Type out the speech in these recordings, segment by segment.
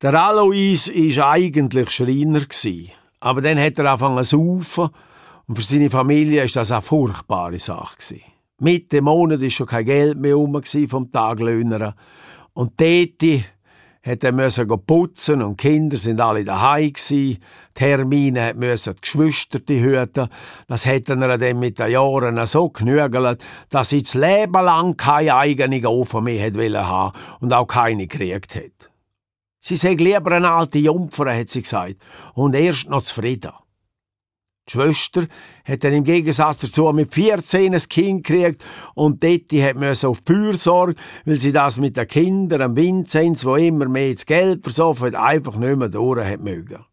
Der Alois war eigentlich Schreiner. Aber dann hat er angefangen zu saufen und für seine Familie war das eine furchtbare Sache. Mitte Monat war schon kein Geld mehr rum vom Taglöhner. Und Teti hat er müssen putzen und die Kinder sind alle daheim. Die Hermine müssen die Geschwister hüten. Das hätten er dann mit den Jahren so genügelt, dass sie das Leben lang keine eigene Ofen mehr hat haben und auch keine gekriegt hat. Sie sei lieber eine alte Jungfer, hat sie gesagt, und erst noch zufrieden. Die Schwester hat dann im Gegensatz dazu mit 14 ein Kind gekriegt und Detti hat müssen auf die Fürsorge, weil sie das mit den Kindern am Vinzenz, wo immer mehr das Geld versoffen hat, einfach nicht mehr durch hat mögen.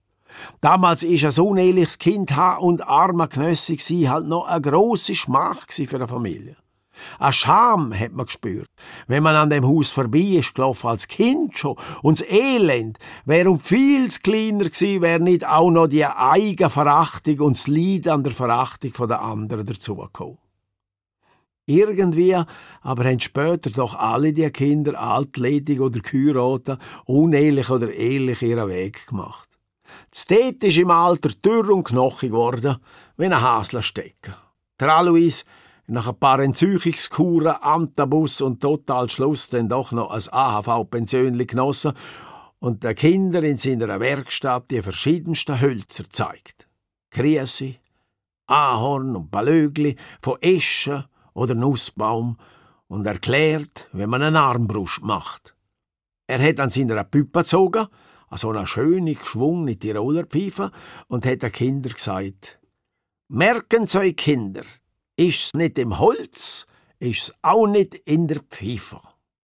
Damals ist ein uneheliches Kind und armer Knössi halt noch eine grosse Schmach für eine Familie. Eine Scham hat man gespürt, wenn man an dem Haus vorbei ist gelaufen, als Kind schon. Und das Elend wäre um viel kleiner gewesen, wäre nicht auch noch die eigene Verachtung und das Leid an der Verachtung der anderen dazugekommen. Irgendwie aber haben später doch alle die Kinder altledig oder geheiratet, unehelich oder ehelich ihren Weg gemacht. Tät ist im Alter dürr und knochig geworden, wie ein Hasler stecken. Der Alois nach ein paar Entzüchungskuren, Antabus und total Schluss dann doch noch ein AHV-Pensionli genossen und den Kindern in seiner Werkstatt die verschiedensten Hölzer zeigt. Kriesi, Ahorn und Balögli von Eschen oder Nussbaum und erklärt, wie man eine Armbrust macht. Er hat an seiner Püppe gezogen, an so einer schönen, geschwungenen Tiroler Pfeife und hat den Kindern gesagt, Merken Sie, Kinder, Ist's nicht im Holz, ist's auch nicht in der Pfeife.